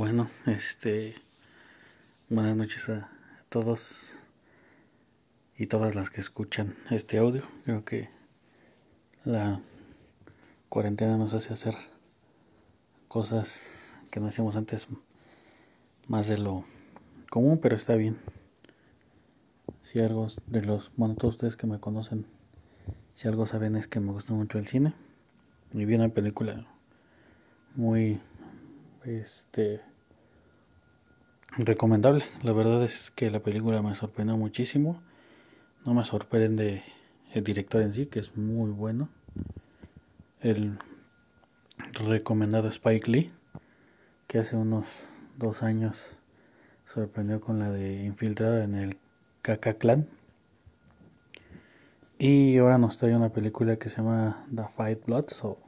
Bueno, este. Buenas noches a todos y todas las que escuchan este audio. Creo que la cuarentena nos hace hacer cosas que no hacíamos antes más de lo común, pero está bien. Si algo de los, bueno, todos ustedes que me conocen, si algo saben es que me gusta mucho el cine. Y vi una película muy este recomendable. La verdad es que la película me sorprendió muchísimo. No me sorprende el director en sí, que es muy bueno. El recomendado Spike Lee, que hace unos dos años sorprendió con la de Infiltrada en el KK Clan. Y ahora nos trae una película que se llama The Fight Bloods o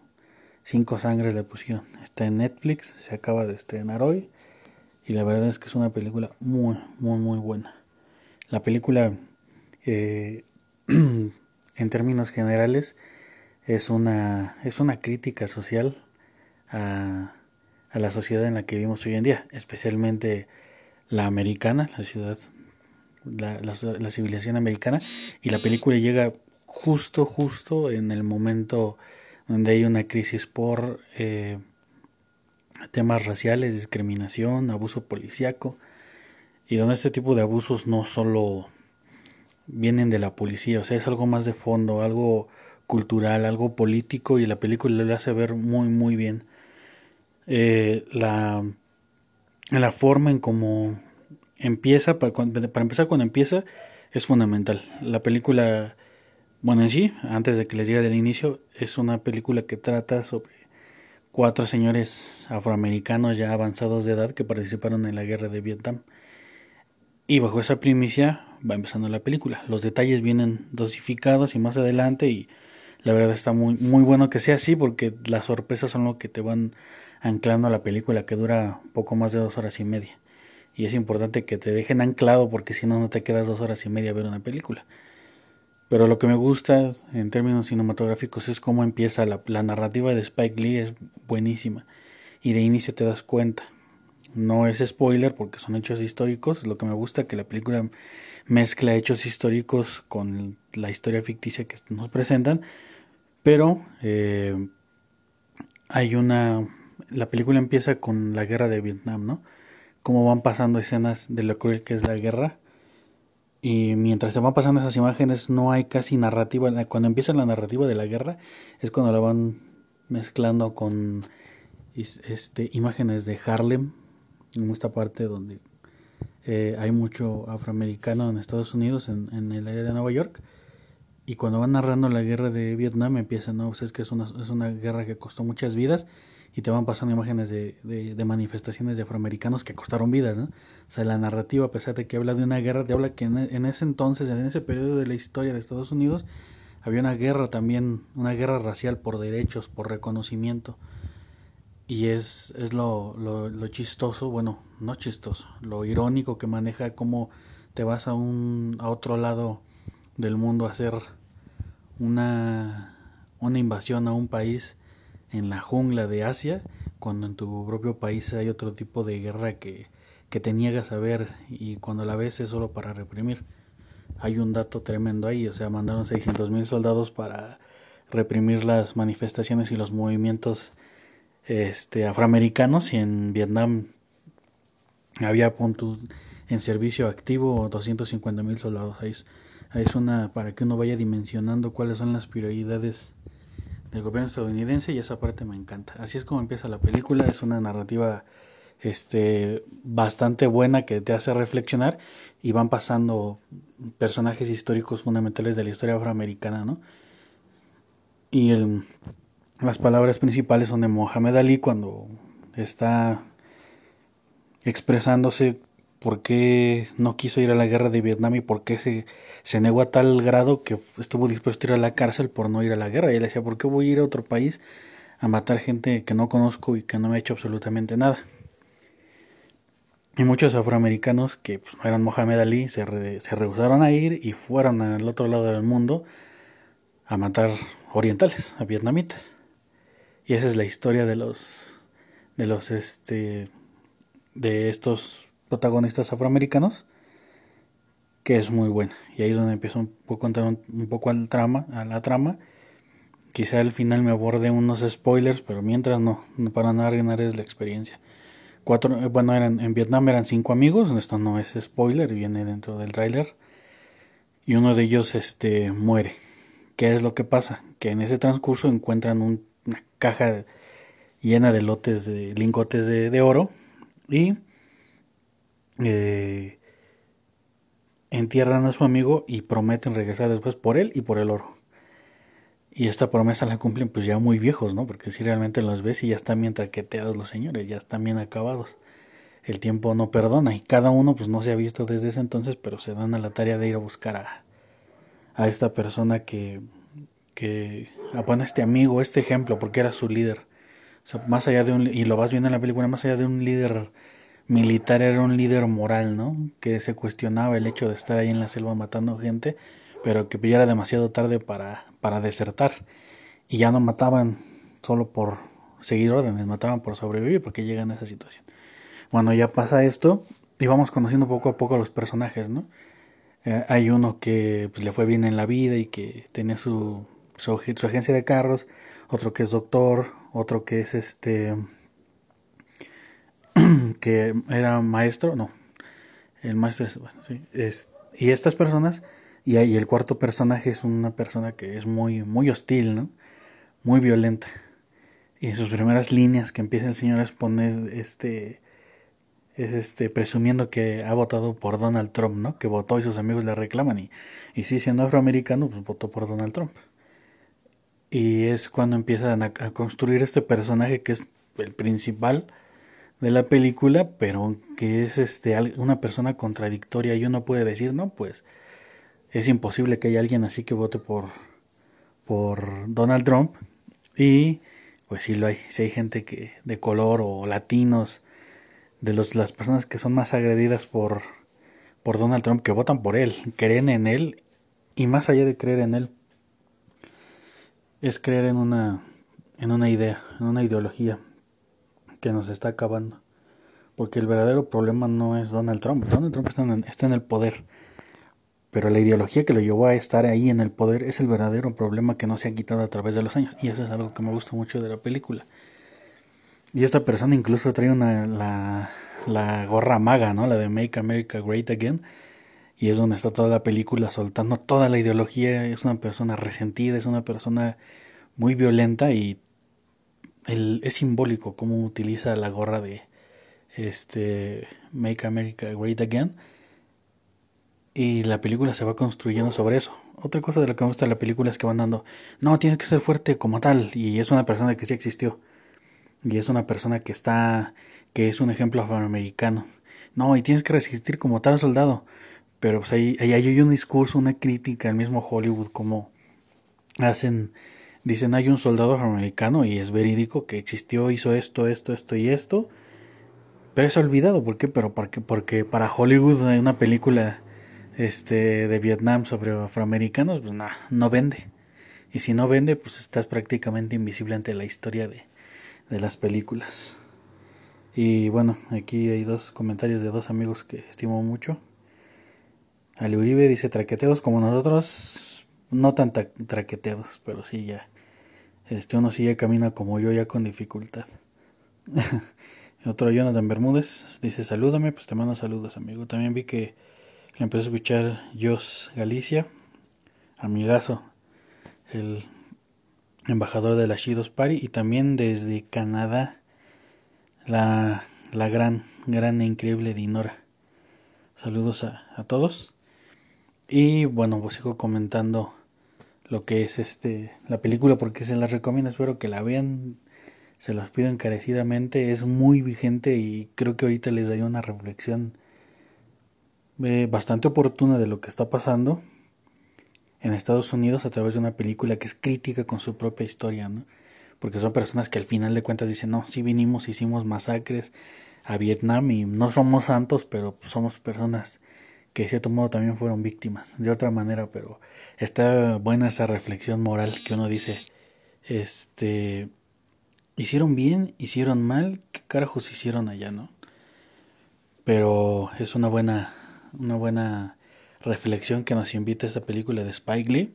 Cinco Sangres le pusieron. Está en Netflix, se acaba de estrenar hoy. Y la verdad es que es una película muy, muy, muy buena. La película, eh, en términos generales, es una, es una crítica social a, a la sociedad en la que vivimos hoy en día, especialmente la americana, la ciudad, la, la, la civilización americana. Y la película llega justo, justo en el momento donde hay una crisis por eh, temas raciales, discriminación, abuso policíaco, y donde este tipo de abusos no solo vienen de la policía, o sea, es algo más de fondo, algo cultural, algo político, y la película le hace ver muy, muy bien eh, la, la forma en cómo empieza, para, para empezar cuando empieza, es fundamental. La película bueno, en sí, antes de que les diga del inicio, es una película que trata sobre cuatro señores afroamericanos ya avanzados de edad que participaron en la guerra de Vietnam. Y bajo esa primicia va empezando la película. Los detalles vienen dosificados y más adelante y la verdad está muy, muy bueno que sea así porque las sorpresas son lo que te van anclando a la película que dura poco más de dos horas y media. Y es importante que te dejen anclado porque si no, no te quedas dos horas y media a ver una película. Pero lo que me gusta en términos cinematográficos es cómo empieza la, narrativa de Spike Lee, es buenísima. Y de inicio te das cuenta. No es spoiler porque son hechos históricos. Lo que me gusta que la película mezcla hechos históricos con la historia ficticia que nos presentan. Pero eh, hay una... La película empieza con la guerra de Vietnam, ¿no? Cómo van pasando escenas de lo cruel que es la guerra y mientras se van pasando esas imágenes no hay casi narrativa. Cuando empieza la narrativa de la guerra es cuando la van mezclando con este, imágenes de Harlem, en esta parte donde eh, hay mucho afroamericano en Estados Unidos, en, en, el área de Nueva York. Y cuando van narrando la guerra de Vietnam empiezan, no, pues es que es una, es una guerra que costó muchas vidas y te van pasando imágenes de, de, manifestaciones de afroamericanos que costaron vidas, ¿no? O sea, la narrativa, a pesar de que habla de una guerra, te habla que en, ese entonces, en ese periodo de la historia de Estados Unidos, había una guerra también, una guerra racial por derechos, por reconocimiento. Y es, es lo, lo, lo chistoso, bueno, no chistoso, lo irónico que maneja cómo te vas a, un, a otro lado del mundo a hacer una, una invasión a un país en la jungla de Asia, cuando en tu propio país hay otro tipo de guerra que, que te niegas a ver y cuando la ves es solo para reprimir. Hay un dato tremendo ahí, o sea, mandaron 600 mil soldados para reprimir las manifestaciones y los movimientos este, afroamericanos y en Vietnam había puntos en servicio activo 250 mil soldados. Ahí ahí es una para que uno vaya dimensionando cuáles son las prioridades del gobierno estadounidense y esa parte me encanta. Así es como empieza la película, es una narrativa este bastante buena que te hace reflexionar y van pasando personajes históricos fundamentales de la historia afroamericana, ¿no? Y el, las palabras principales son de Mohamed Ali cuando está expresándose por qué no quiso ir a la guerra de Vietnam y por qué se, se negó a tal grado que estuvo dispuesto a ir a la cárcel por no ir a la guerra. Y él decía, ¿por qué voy a ir a otro país a matar gente que no conozco y que no me ha hecho absolutamente nada? Y muchos afroamericanos que pues, no eran Mohamed Ali se, se rehusaron a ir y fueron al otro lado del mundo a matar orientales, a vietnamitas. Y esa es la historia de los de los este de estos protagonistas afroamericanos que es muy buena. Y ahí es donde empiezo un poco a un, un poco al trama a la trama. Quizá al final me aborde unos spoilers pero mientras no, para no arruinar es la experiencia. Cuatro bueno eran en Vietnam eran cinco amigos esto no es spoiler viene dentro del tráiler. Y uno de ellos este muere. Qué es lo que pasa que en ese transcurso encuentran una caja llena de lotes de lingotes de, oro y eh, entierran a su amigo y prometen regresar después por él y por el oro. Y esta promesa la cumplen pues ya muy viejos, ¿no? Porque si realmente los ves y ya están bien traqueteados los señores, ya están bien acabados. El tiempo no perdona y cada uno pues no se ha visto desde ese entonces, pero se dan a la tarea de ir a buscar a, a esta persona que, que, a bueno, este amigo, este ejemplo, porque era su líder más allá de un, y lo vas viendo en la película, más allá de un líder militar, era un líder moral, ¿no? Que se cuestionaba el hecho de estar ahí en la selva matando gente, pero que ya era demasiado tarde para, para desertar. Y ya no mataban solo por seguir órdenes, mataban por sobrevivir, porque llegan a esa situación. Bueno, ya pasa esto y vamos conociendo poco a poco a los personajes, ¿no? Eh, hay uno que pues, le fue bien en la vida y que tenía su, su, su agencia de carros, otro que es doctor, otro que es este que era maestro, no, el maestro es, y estas personas y, y el cuarto personaje es una persona que es muy muy hostil, ¿no? Muy violenta. Y en sus primeras líneas que empieza el señor a exponer este es este presumiendo que ha votado por Donald Trump, ¿no? Que votó y sus amigos le reclaman y y sí siendo afroamericano, pues votó por Donald Trump. Y es cuando empiezan a, construir este personaje que es el principal de la película, pero que es este una persona contradictoria y uno puede decir, no, pues es imposible que haya alguien así que vote por por Donald Trump y pues sí lo hay, si hay gente que de color o latinos de los, las personas que son más agredidas por por Donald Trump que votan por él, creen en él y más allá de creer en él es creer en una, en una idea, en una ideología que nos está acabando. Porque el verdadero problema no es Donald Trump. Donald Trump está en, está en el poder. Pero la ideología que lo llevó a estar ahí en el poder es el verdadero problema que no se ha quitado a través de los años. Y eso es algo que me gusta mucho de la película. Y esta persona incluso trae una, la, la gorra maga, ¿no? La de Make America Great Again y es donde está toda la película soltando toda la ideología, es una persona resentida, es una persona muy violenta y es simbólico cómo utiliza la gorra de este Make America Great Again y la película se va construyendo sobre eso. Otra cosa de lo que me gusta de la película es que van dando, no, tienes que ser fuerte como tal y es una persona que sí existió y es una persona que está que es un ejemplo afroamericano. No, y tienes que resistir como tal soldado pero pues ahí, ahí hay un discurso, una crítica al mismo Hollywood, como hacen, dicen hay un soldado afroamericano y es verídico que existió, hizo esto, esto, esto y esto, pero es olvidado, ¿por qué? Pero porque, porque para Hollywood hay una película este, de Vietnam sobre afroamericanos, pues nada, no vende. Y si no vende, pues estás prácticamente invisible ante la historia de, de las películas. Y bueno, aquí hay dos comentarios de dos amigos que estimo mucho. Ali Uribe dice traqueteados como nosotros, no tan traqueteados, pero sí ya. Este uno sí ya camina como yo ya con dificultad. Otro Jonathan Bermúdez dice salúdame, pues te mando saludos amigo. También vi que le empezó a escuchar Jos Galicia, amigazo, el embajador de la Shidos Party y también desde Canadá la, la gran, gran e increíble Dinora. Saludos a, a todos. Y bueno, pues sigo comentando lo que es este la película porque se la recomiendo, espero que la vean, se los pido encarecidamente, es muy vigente y creo que ahorita les daría una reflexión eh, bastante oportuna de lo que está pasando en Estados Unidos a través de una película que es crítica con su propia historia, ¿no? Porque son personas que al final de cuentas dicen, no, sí vinimos, hicimos masacres a Vietnam y no somos santos, pero somos personas que de cierto modo también fueron víctimas, de otra manera, pero está buena esa reflexión moral que uno dice, este, hicieron bien, hicieron mal, qué carajos hicieron allá, ¿no? pero es una buena, una buena reflexión que nos invita esta película de Spike Lee.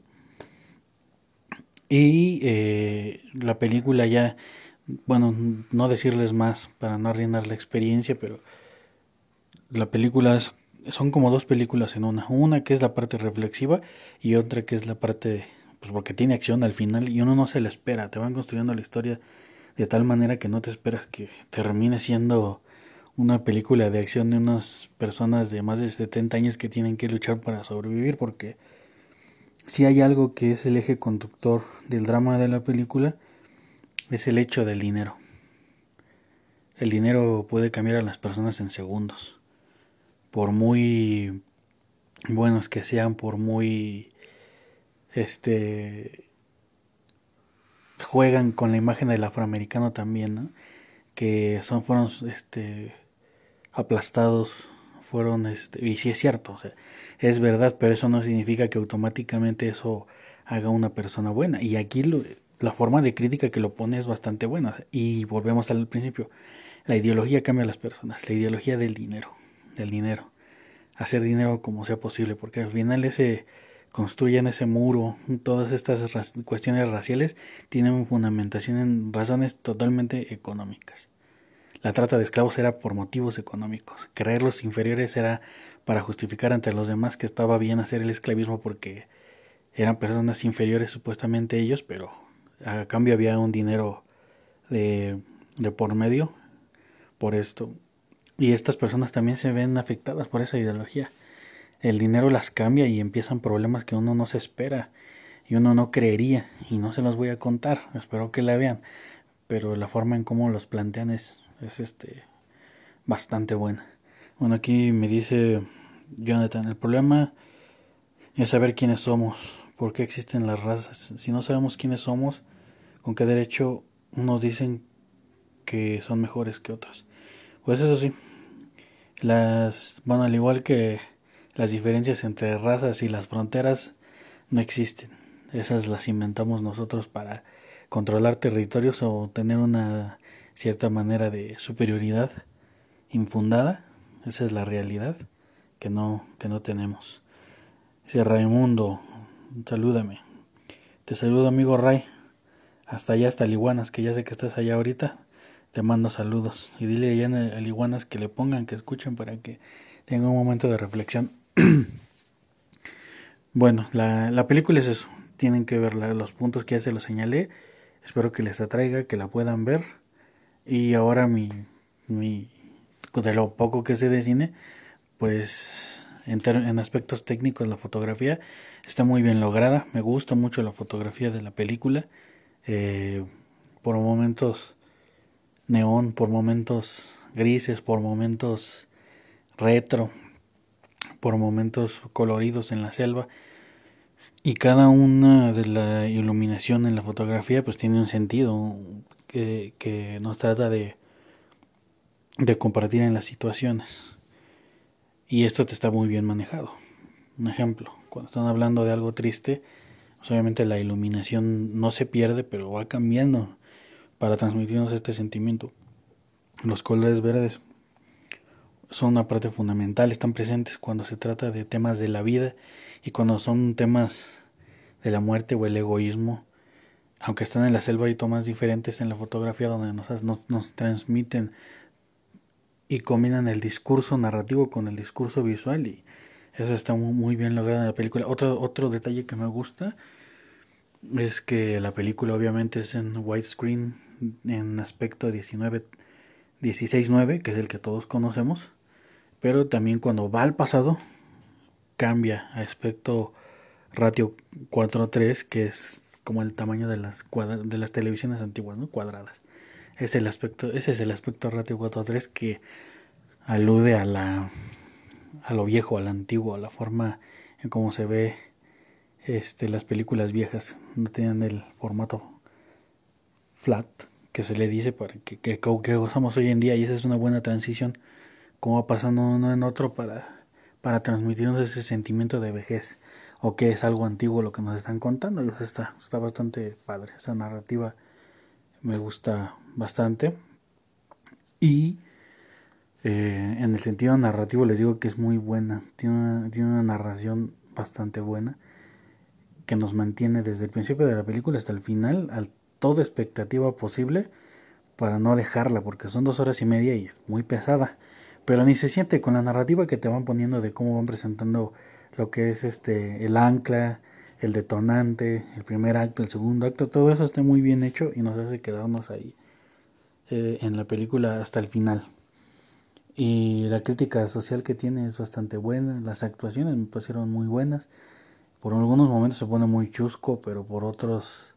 Y eh, la película ya, bueno, no decirles más para no arruinar la experiencia, pero la película son como dos películas en una. Una que es la parte reflexiva y otra que es la parte, pues porque tiene acción al final y uno no se la espera. Te van construyendo la historia de tal manera que no te esperas que termine siendo una película de acción de unas personas de más de 70 años que tienen que luchar para sobrevivir porque si hay algo que es el eje conductor del drama de la película es el hecho del dinero. El dinero puede cambiar a las personas en segundos. Por muy buenos que sean, por muy este juegan con la imagen del afroamericano también. Que son fueron este aplastados, fueron, este, y sí es cierto, es verdad, pero eso no significa que automáticamente eso haga una persona buena. Y aquí la forma de crítica que lo pone es bastante buena. y volvemos al principio, la ideología cambia a las personas, la ideología del dinero, del dinero, hacer dinero como sea posible, porque al final ese construyen ese muro, todas estas cuestiones raciales tienen fundamentación en razones totalmente económicas. La trata de esclavos era por motivos económicos. Creerlos inferiores era para justificar ante los demás que estaba bien hacer el esclavismo porque eran personas inferiores supuestamente ellos, pero a cambio había un dinero de, de por medio por esto. Y estas personas también se ven afectadas por esa ideología. El dinero las cambia y empiezan problemas que uno no se espera y uno no creería y no se los voy a contar, espero que la vean, pero la forma en cómo los plantean es es este bastante buena. Bueno, aquí me dice Jonathan, el problema es saber quiénes somos, por qué existen las razas. Si no sabemos quiénes somos, con qué derecho nos dicen que son mejores que otros. Pues eso sí, las, bueno, al igual que las diferencias entre razas y las fronteras no existen. Esas las inventamos nosotros para controlar territorios o tener una cierta manera de superioridad infundada, esa es la realidad que no, que no tenemos. Dice Raimundo, salúdame. Te saludo amigo Ray. Hasta allá, hasta Liguanas, que ya sé que estás allá ahorita. Te mando saludos. Y dile allá a Liguanas que le pongan, que escuchen para que tenga un momento de reflexión. bueno, la, la película es eso. Tienen que ver los puntos que ya se los señalé. Espero que les atraiga, que la puedan ver. Y ahora mi, mi de lo poco que sé de cine, pues en, en, aspectos técnicos la fotografía está muy bien lograda. Me gusta mucho la fotografía de la película. Eh, por momentos neón, por momentos grises, por momentos retro, por momentos coloridos en la selva. Y cada una de la iluminación en la fotografía pues tiene un sentido, que, nos trata de, de compartir en las situaciones. Y esto te está muy bien manejado. Un ejemplo, cuando están hablando de algo triste, pues, obviamente la iluminación no se pierde, pero va cambiando para transmitirnos este sentimiento. Los colores verdes son una parte fundamental, están presentes cuando se trata de temas de la vida y cuando son temas de la muerte o el egoísmo aunque están en la selva hay tomas diferentes en la fotografía donde nos, nos, transmiten y combinan el discurso narrativo con el discurso visual y eso está muy, muy bien logrado en la película. Otro, otro detalle que me gusta es que la película obviamente es en widescreen en aspecto 19 16.9 que es el que todos conocemos pero también cuando va al pasado cambia a aspecto ratio 4.3 que es como el tamaño de las, de las televisiones antiguas, ¿no? Cuadradas. Es el aspecto, ese es el aspecto ratio 4.3 que alude a la a lo viejo, a lo antiguo, a la forma en cómo se ve este las películas viejas. No tenían el formato flat que se le dice para que, que, que gozamos hoy en día y esa es una buena transición como va pasando uno en otro para para transmitirnos ese sentimiento de vejez o que es algo antiguo lo que nos están contando. Y está, está bastante padre. Esa narrativa me gusta bastante. Y Eh, en el sentido narrativo les digo que es muy buena, tiene tiene una narración bastante buena que nos mantiene desde el principio de la película hasta el final a toda expectativa posible para no dejarla porque son dos horas y media y es muy pesada. Pero ni se siente con la narrativa que te van poniendo de cómo van presentando lo que es este el ancla el detonante el primer acto el segundo acto todo eso está muy bien hecho y nos hace quedarnos ahí eh, en la película hasta el final. Y la crítica social que tiene es bastante buena las actuaciones me parecieron muy buenas por algunos momentos se pone muy chusco, pero por otros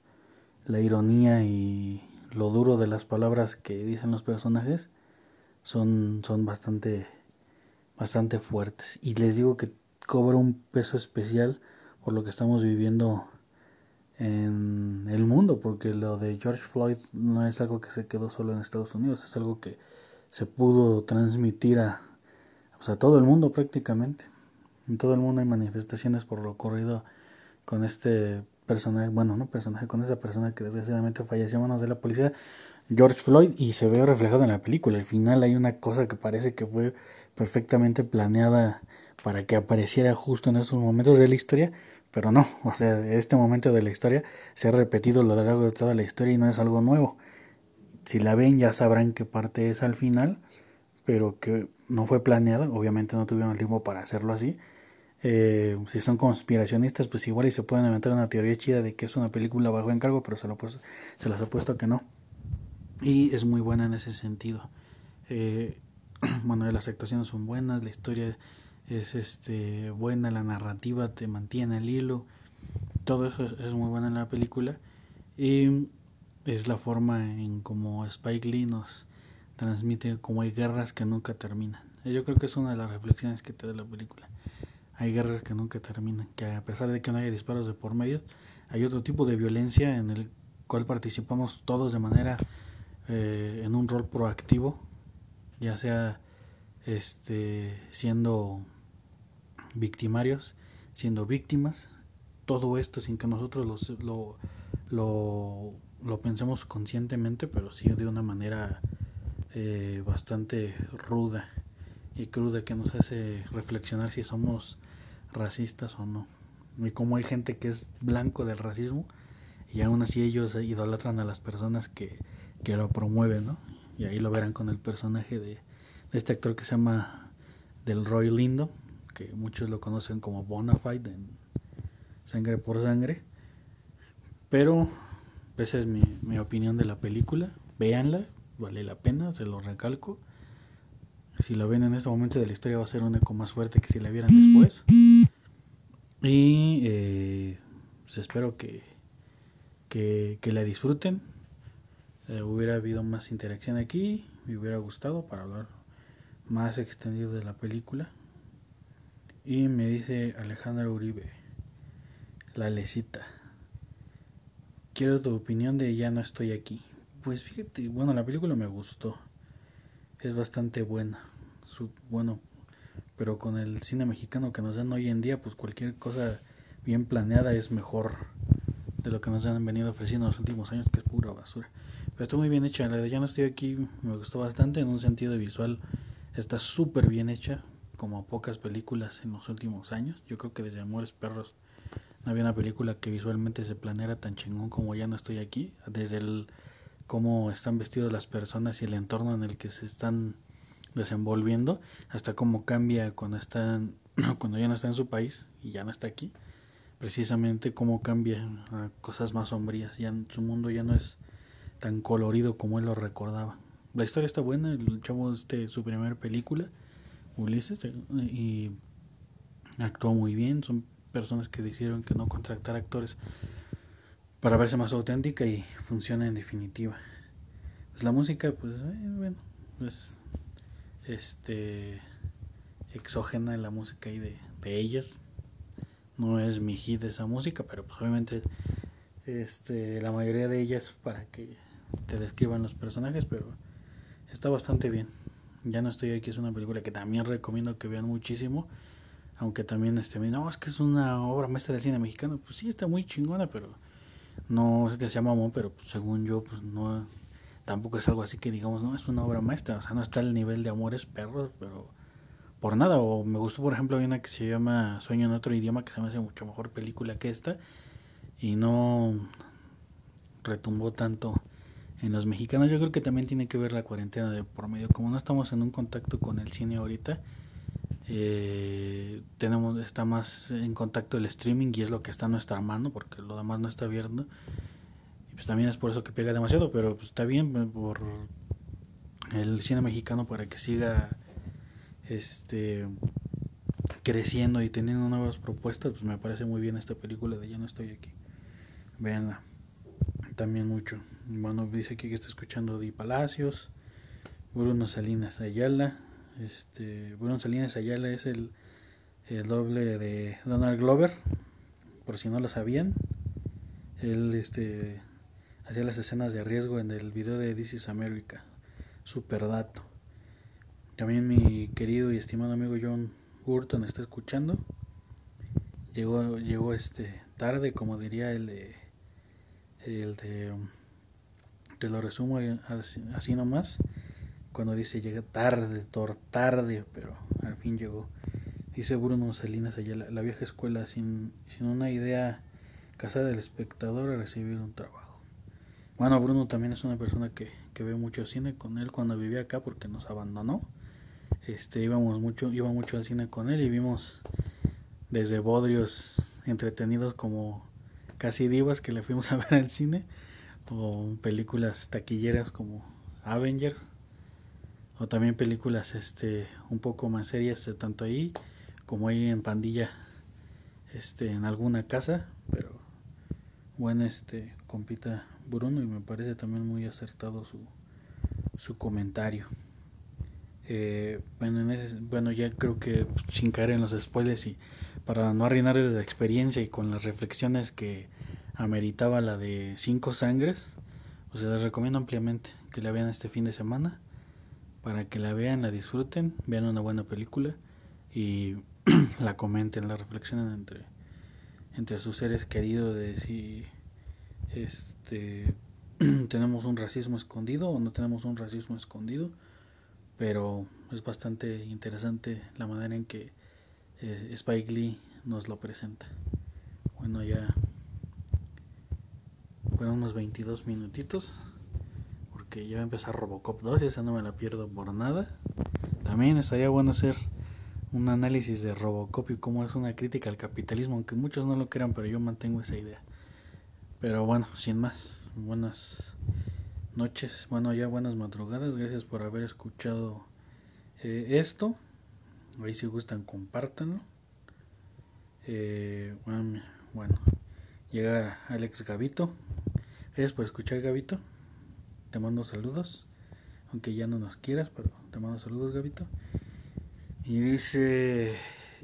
la ironía y lo duro de las palabras que dicen los personajes son, son bastante, bastante fuertes. Y les digo que cobra un peso especial por lo que estamos viviendo en el mundo, porque lo de George Floyd no es algo que se quedó solo en Estados Unidos, es algo que se pudo transmitir a, a todo el mundo prácticamente. En todo el mundo hay manifestaciones por lo ocurrido con este personaje, bueno, no personaje, con esa persona que desgraciadamente falleció a manos de la policía, George Floyd, y se ve reflejado en la película. Al final hay una cosa que parece que fue perfectamente planeada para que apareciera justo en estos momentos de la historia, pero no, o sea, este momento de la historia se ha repetido a lo largo de toda la historia y no es algo nuevo. Si la ven ya sabrán qué parte es al final, pero que no fue planeada, obviamente no tuvieron el tiempo para hacerlo así, eh, si son conspiracionistas, pues igual y se pueden inventar una teoría chida de que es una película bajo encargo, pero se, lo pues, se los puesto que no. Y es muy buena en ese sentido. Eh, bueno, las actuaciones son buenas, la historia es este buena, la narrativa te mantiene el hilo, todo eso es, muy buena en la película. Y es la forma en como Spike Lee nos transmite como hay guerras que nunca terminan. Yo creo que es una de las reflexiones que te da la película hay guerras que nunca terminan, que a pesar de que no haya disparos de por medio, hay otro tipo de violencia en el cual participamos todos de manera eh, en un rol proactivo, ya sea este siendo victimarios, siendo víctimas, todo esto sin que nosotros lo, lo, lo, pensemos conscientemente, pero sí de una manera eh, bastante ruda y cruda que nos hace reflexionar si somos racistas o no. Y como hay gente que es blanco del racismo y aún así ellos idolatran a las personas que, que lo promueven, ¿no? Y ahí lo verán con el personaje de, este actor que se llama Del Roy Lindo, que muchos lo conocen como Bonafide en Sangre por Sangre. Pero esa es mi, mi opinión de la película. Véanla, vale la pena, se lo recalco. Si la ven en este momento de la historia va a ser un eco más fuerte que si la vieran después. Y eh, pues espero que, que, la disfruten. Eh, hubiera habido más interacción aquí. Me hubiera gustado para hablar más extendido de la película. Y me dice Alejandro Uribe, la lecita. Quiero tu opinión de Ya no estoy aquí. Pues fíjate, bueno, la película me gustó. Es bastante buena su, bueno, pero con el cine mexicano que nos dan hoy en día, pues cualquier cosa bien planeada es mejor de lo que nos han venido ofreciendo en los últimos años, que es pura basura. Pero está muy bien hecha, la de Ya no estoy aquí me gustó bastante, en un sentido visual está súper bien hecha, como pocas películas en los últimos años. Yo creo que desde Amores Perros no había una película que visualmente se planeara tan chingón como Ya no estoy aquí, desde el cómo están vestidos las personas y el entorno en el que se están desenvolviendo hasta cómo cambia cuando están cuando ya no está en su país y ya no está aquí. Precisamente cómo cambia a cosas más sombrías. Ya su mundo ya no es tan colorido como él lo recordaba. La historia está buena el chavo este su primera película Ulises y actuó muy bien. Son personas que decidieron que no contratar actores para verse más auténtica y funciona en definitiva. Pues la música pues eh, bueno pues este exógena en la música y de, de ellas. No es mi hit esa música, pero pues obviamente este la mayoría de ellas para que te describan los personajes, pero está bastante bien. Ya no estoy aquí, es una película que también recomiendo que vean muchísimo. Aunque también este, no, es que es una obra maestra del cine mexicano. Pues sí, está muy chingona, pero no es que sea mamón, pero pues, según yo, pues no tampoco es algo así que digamos, no, es una obra maestra, o sea, no está al nivel de Amores Perros, pero por nada, o me gustó, por ejemplo, hay una que se llama Sueño en otro idioma, que se me hace mucho mejor película que esta, y no retumbó tanto en los mexicanos. Yo creo que también tiene que ver la cuarentena de por medio, como no estamos en un contacto con el cine ahorita, eh, tenemos está más en contacto el streaming y es lo que está a nuestra mano porque lo demás no está abierto pues también es por eso que pega demasiado pero pues está bien eh, por el cine mexicano para que siga este creciendo y teniendo nuevas propuestas pues me parece muy bien esta película de ya no estoy aquí. Veanla también mucho. Bueno dice aquí que está escuchando Di Palacios Bruno Salinas Ayala este, Bruno Salinas Ayala es el, el doble de Donald Glover, por si no lo sabían. Él este, hacía las escenas de riesgo en el video de This is America. Super dato. También mi querido y estimado amigo John Burton está escuchando. Llegó, llegó este tarde, como diría el de el de te lo resumo así, nomás cuando dice llega tarde, tor tarde, pero al fin llegó. Dice Bruno Salinas allá, la, vieja escuela, sin, sin una idea casada del espectador a recibir un trabajo. Bueno, Bruno también es una persona que, que ve mucho cine con él cuando vivía acá porque nos abandonó. Este, íbamos mucho, iba mucho al cine con él y vimos desde bodrios entretenidos como casi divas que le fuimos a ver al cine o películas taquilleras como Avengers o también películas este un poco más serias tanto ahí como ahí en pandilla este en alguna casa pero bueno este compita Bruno y me parece también muy acertado su su comentario. Eh, bueno, bueno ya creo que sin caer en los spoilers y para no arruinarles la experiencia y con las reflexiones que ameritaba la de cinco sangres pues les recomiendo ampliamente que la vean este fin de semana para que la vean, la disfruten, vean una buena película y la comenten, la reflexionen entre, entre sus seres queridos de si este tenemos un racismo escondido o no tenemos un racismo escondido, pero es bastante interesante la manera en que eh, Spike Lee nos lo presenta. Bueno, ya fueron unos 22 minutitos que ya va a empezar Robocop 2 y esa no me la pierdo por nada. También estaría bueno hacer un análisis de Robocop y cómo es una crítica al capitalismo, aunque muchos no lo crean, pero yo mantengo esa idea. Pero bueno, sin más, buenas noches, bueno ya buenas madrugadas, gracias por haber escuchado eh, esto. Ahí si gustan compártanlo. Eh, bueno, llega Alex Gavito. Gracias por escuchar Gavito te mando saludos, aunque ya no nos quieras, pero te mando saludos, Gavito. Y dice,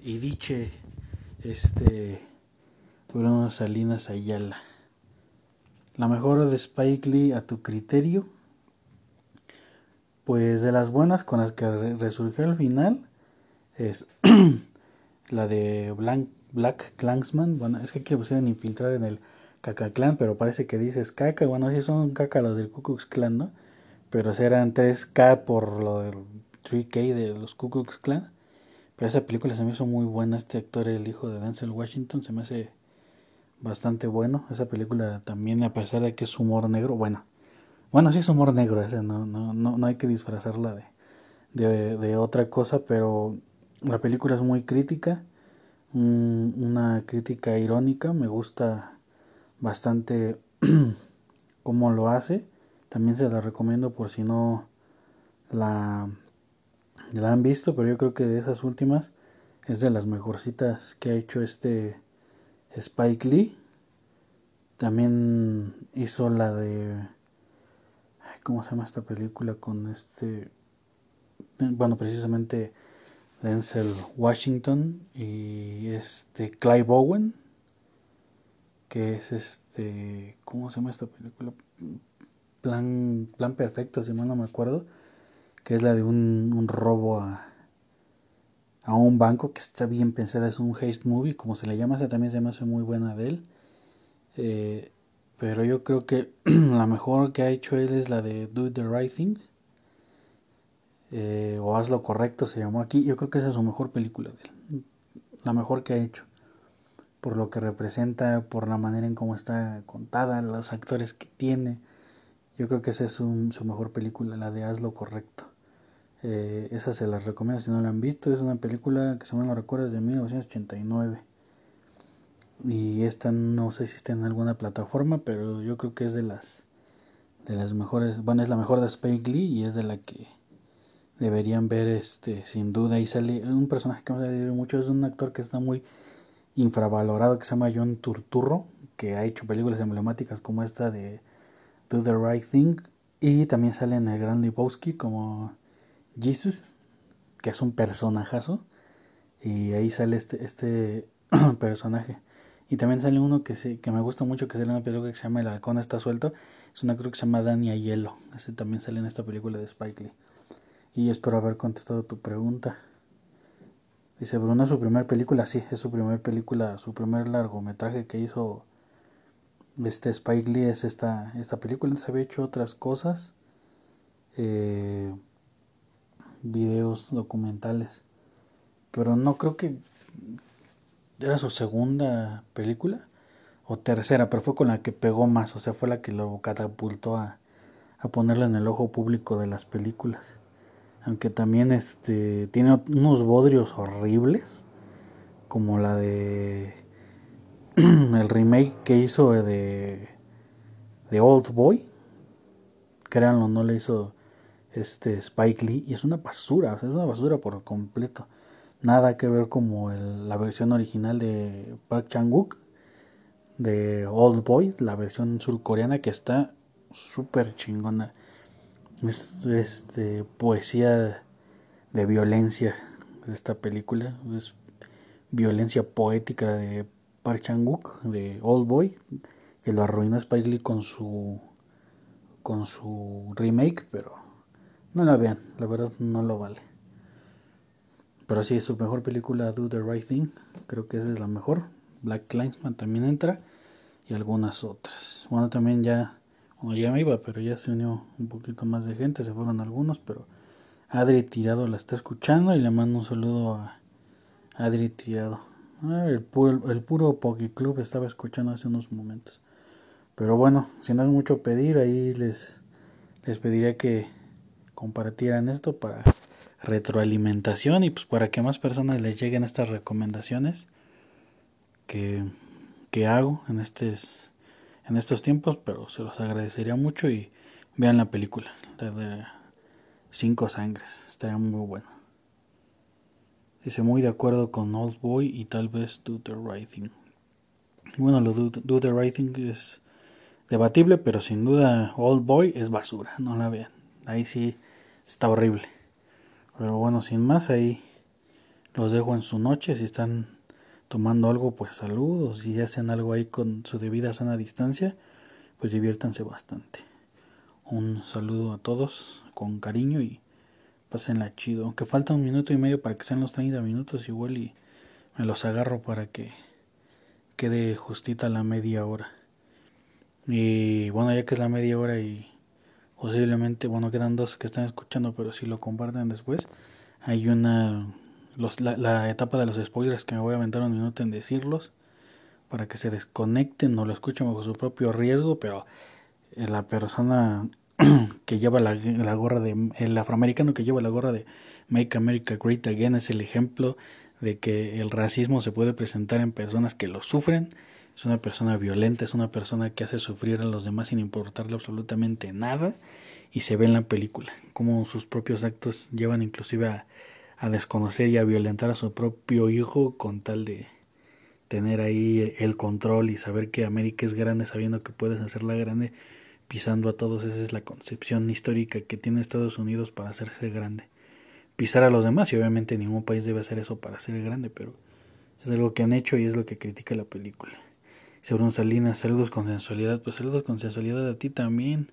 y dice, este, Bruno Salinas Ayala, la mejor de Spike Lee a tu criterio, pues de las buenas con las que resurgió al final, es la de Black, Black Clansman, bueno, es que aquí pusieron infiltrar en el Caca Clan, pero parece que dices caca. Bueno, sí son caca los del Ku Klux Klan, ¿no? Pero eran 3K por lo del 3K de los Ku Klux Klan. Pero esa película se me hizo muy buena. Este actor, el hijo de Denzel Washington, se me hace bastante bueno. Esa película también, a pesar de que es humor negro, bueno. Bueno, sí es humor negro ese, no, no, no, no hay que disfrazarla de, de, de otra cosa, pero la película es muy crítica, una crítica irónica, me gusta bastante cómo lo hace. También se la recomiendo por si no la, la han visto, pero yo creo que de esas últimas es de las mejorcitas que ha hecho este Spike Lee. También hizo la de ¿cómo se llama esta película con este bueno, precisamente Denzel Washington y este Clive Owen que es este, ¿cómo se llama esta película? Plan, Plan Perfecto, si mal no me acuerdo, que es la de un, un robo a, a un banco que está bien pensada, es un haste movie, como se le llama, esa también se me hace muy buena de él. Eh, Pero yo creo que la mejor que ha hecho él es la de Do the Right Thing. Eh, o Haz lo correcto se llamó aquí. Yo creo que esa es su mejor película de él. La mejor que ha hecho. Por lo que representa, por la manera en cómo está contada, los actores que tiene. Yo creo que esa es su, su mejor película, la de Haz lo correcto. Eh, esa se las recomiendo si no la han visto. Es una película que, se me lo recuerdo, de 1989. Y esta no sé si está en alguna plataforma, pero yo creo que es de las de las mejores, bueno, es la mejor de Spike Lee y es de la que deberían ver este sin duda y sale un personaje que me sale mucho es un actor que está muy infravalorado que se llama John Turturro, que ha hecho películas emblemáticas como esta de Do the Right Thing y también sale en El Gran Lebowski como Jesus, que es un personajazo y ahí sale este este personaje. Y también sale uno que, se, que me gusta mucho, que sale en una película que se llama El halcón está suelto. Es un actor que se llama Danny Aiello. Ese también sale en esta película de Spike Lee. Y espero haber contestado tu pregunta. Dice, Bruno, ¿es su primera película? Sí, es su primera película, su primer largometraje que hizo este Spike Lee es esta, esta película. Se había hecho otras cosas. Eh, videos documentales. Pero no creo que era su segunda película o tercera, pero fue con la que pegó más, o sea, fue la que lo catapultó a, a ponerla en el ojo público de las películas. Aunque también este tiene unos bodrios horribles, como la de el remake que hizo de de Old Boy, créanlo, no le hizo este Spike Lee y es una basura, es una basura por completo nada que ver como la versión original de Park Chang-wook de Old Boy, la versión surcoreana que está súper chingona. Es este, poesía de violencia de esta película. Es violencia poética de Park Chan-wook de Old Boy que lo arruinó Spike Lee con su con su remake, pero no la vean, la verdad no lo vale. Pero sí, su mejor película, Do the Right Thing, creo que esa es la mejor. Black Clansman también entra y algunas otras. Bueno, también ya, bueno, ya me iba, pero ya se unió un poquito más de gente, se fueron algunos, pero Adri Tirado la está escuchando y le mando un saludo a Adri Tirado. Ah, el puro, el puro Club estaba escuchando hace unos momentos. Pero bueno, si no es mucho pedir, ahí les, les pediría que compartieran esto para retroalimentación y pues para que más personas les lleguen estas recomendaciones que, que hago en, estos, en estos tiempos, pero se los agradecería mucho y vean la película, la de Cinco Sangres, estaría muy bueno. Dice muy de acuerdo con Old Boy y tal vez Do the Writing. Bueno, lo do, do the Writing es debatible, pero sin duda Old Boy es basura, no la vean. Ahí sí está horrible. Pero bueno, sin más, ahí los dejo en su noche. Si están tomando algo, pues saludos. Si hacen algo ahí con su debida sana distancia, pues diviértanse bastante. Un saludo a todos con cariño y pásenla chido. Aunque falta un minuto y medio para que sean los 30 minutos, igual y me los agarro para que quede justita la media hora. Y bueno, ya que es la media hora y posiblemente, bueno, quedan dos que están escuchando, pero si lo comparten después, hay una, los, la, etapa de los spoilers que me voy a aventar un minuto en decirlos, para que se desconecten o lo escuchen bajo su propio riesgo, pero eh, la persona que lleva la, la gorra de, el afroamericano que lleva la gorra de Make America Great Again es el ejemplo de que el racismo se puede presentar en personas que lo sufren, es una persona violenta, es una persona que hace sufrir a los demás sin importarle absolutamente nada y se ve en la película cómo sus propios actos llevan inclusive a, a desconocer y a violentar a su propio hijo con tal de tener ahí el control y saber que América es grande sabiendo que puedes hacerla grande pisando a todos. Esa es la concepción histórica que tiene Estados Unidos para hacerse grande. Pisar a los demás y obviamente ningún país debe hacer eso para ser grande pero es algo que han hecho y es lo que critica la película Bruno Salinas, saludos con sensualidad. Pues saludos con sensualidad a ti también.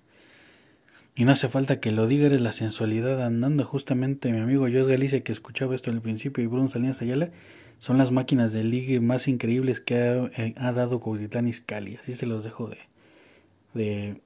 Y no hace falta que lo diga, eres la sensualidad andando. Justamente mi amigo Josh Galicia, que escuchaba esto al principio, y Bruno Salinas Ayala, son las máquinas de ligue más increíbles que ha, eh, dado Cuautitlán Izcalli. Así se los dejo de, de